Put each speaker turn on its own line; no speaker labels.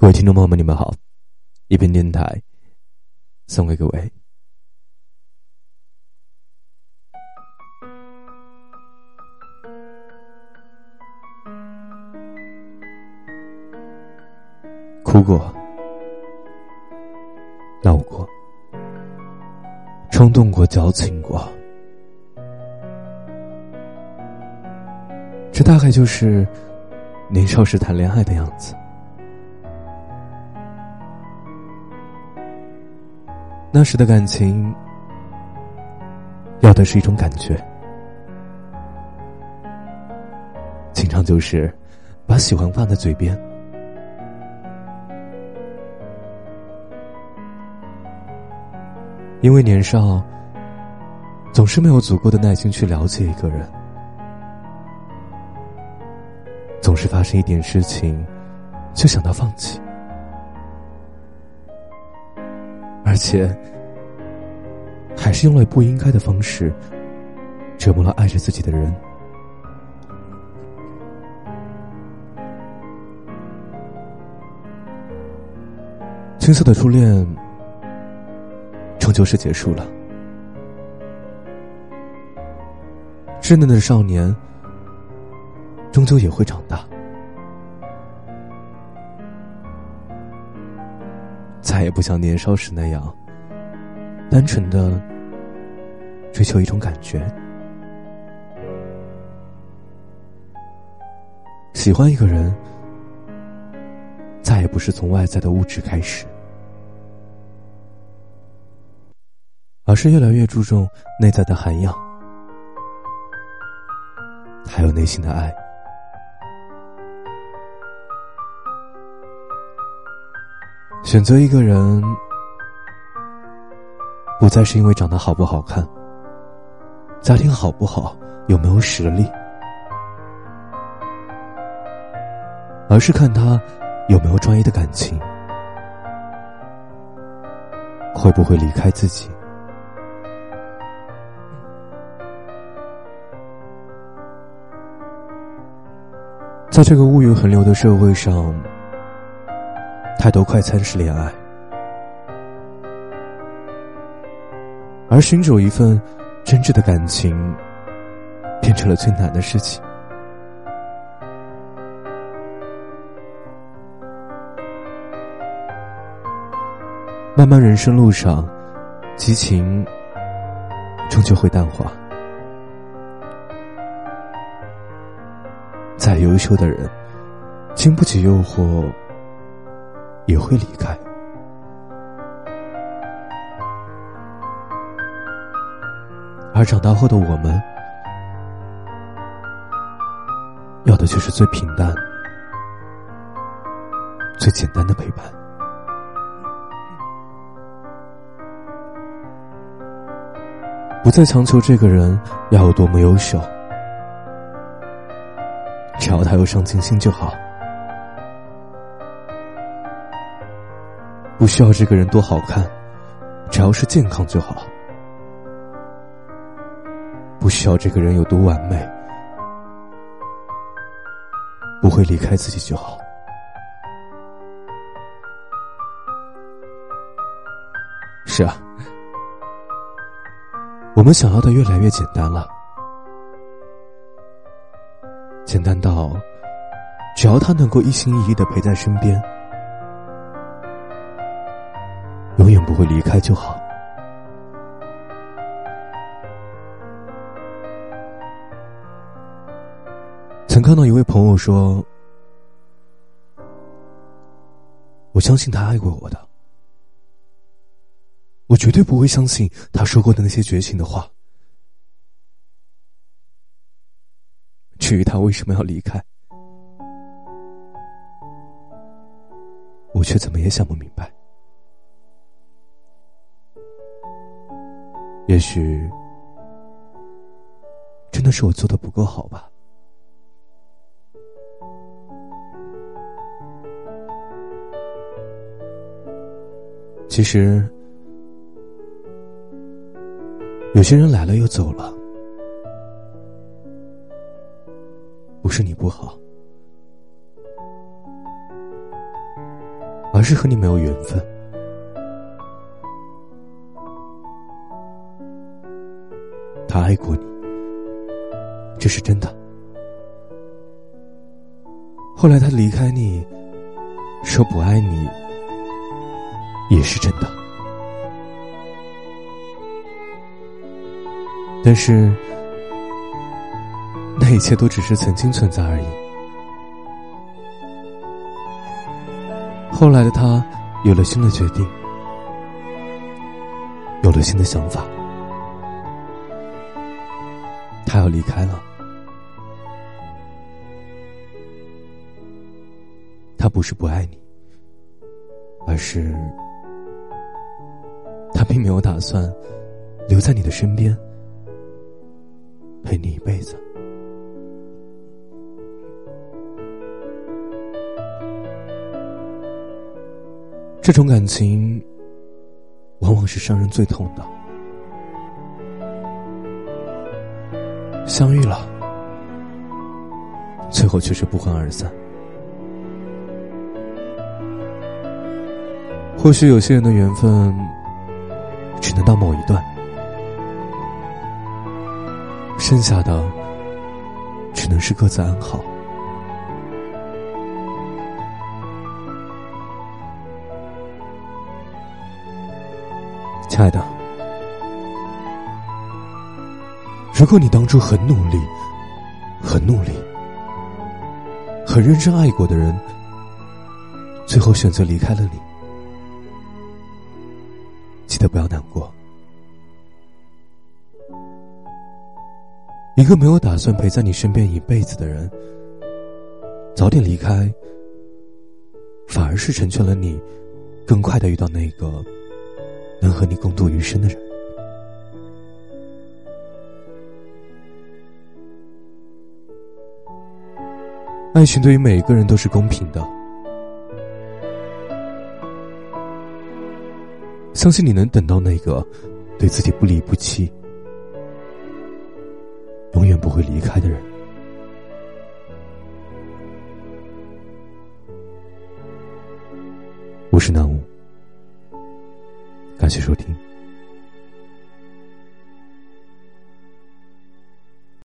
各位听众朋友们，你们好！一篇电台送给各位。哭过，闹过，冲动过，矫情过，这大概就是年少时谈恋爱的样子。那时的感情，要的是一种感觉，经常就是把喜欢放在嘴边，因为年少，总是没有足够的耐心去了解一个人，总是发生一点事情，就想到放弃。且，还是用了不应该的方式折磨了爱着自己的人。青涩的初恋，终究是结束了。稚嫩的少年，终究也会长大。再也不像年少时那样，单纯的追求一种感觉。喜欢一个人，再也不是从外在的物质开始，而是越来越注重内在的涵养，还有内心的爱。选择一个人，不再是因为长得好不好看，家庭好不好，有没有实力，而是看他有没有专一的感情，会不会离开自己。在这个物欲横流的社会上。太多快餐式恋爱，而寻找一份真挚的感情，变成了最难的事情。漫漫人生路上，激情终究会淡化。再优秀的人，经不起诱惑。也会离开，而长大后的我们，要的却是最平淡、最简单的陪伴。不再强求这个人要有多么优秀，只要他有上进心就好。不需要这个人多好看，只要是健康就好；不需要这个人有多完美，不会离开自己就好。是啊，我们想要的越来越简单了，简单到只要他能够一心一意的陪在身边。不会离开就好。曾看到一位朋友说：“我相信他爱过我的，我绝对不会相信他说过的那些绝情的话。至于他为什么要离开，我却怎么也想不明白。”也许，真的是我做的不够好吧。其实，有些人来了又走了，不是你不好，而是和你没有缘分。他爱过你，这是真的。后来他离开你，说不爱你，也是真的。但是，那一切都只是曾经存在而已。后来的他有了新的决定，有了新的想法，要离开了。他不是不爱你，而是他并没有打算留在你的身边，陪你一辈子。这种感情，往往是伤人最痛的。相遇了，最后却是不欢而散。或许有些人的缘分，只能到某一段，剩下的，只能是各自安好。亲爱的，如果你当初很努力、很努力、很认真爱过的人，最后选择离开了你，记得不要难过。一个没有打算陪在你身边一辈子的人，早点离开，反而是成全了你，更快的遇到那个。能和你共度余生的人，爱情对于每一个人都是公平的。相信你能等到那个对自己不离不弃、永远不会离开的人。我是南无。感谢收听。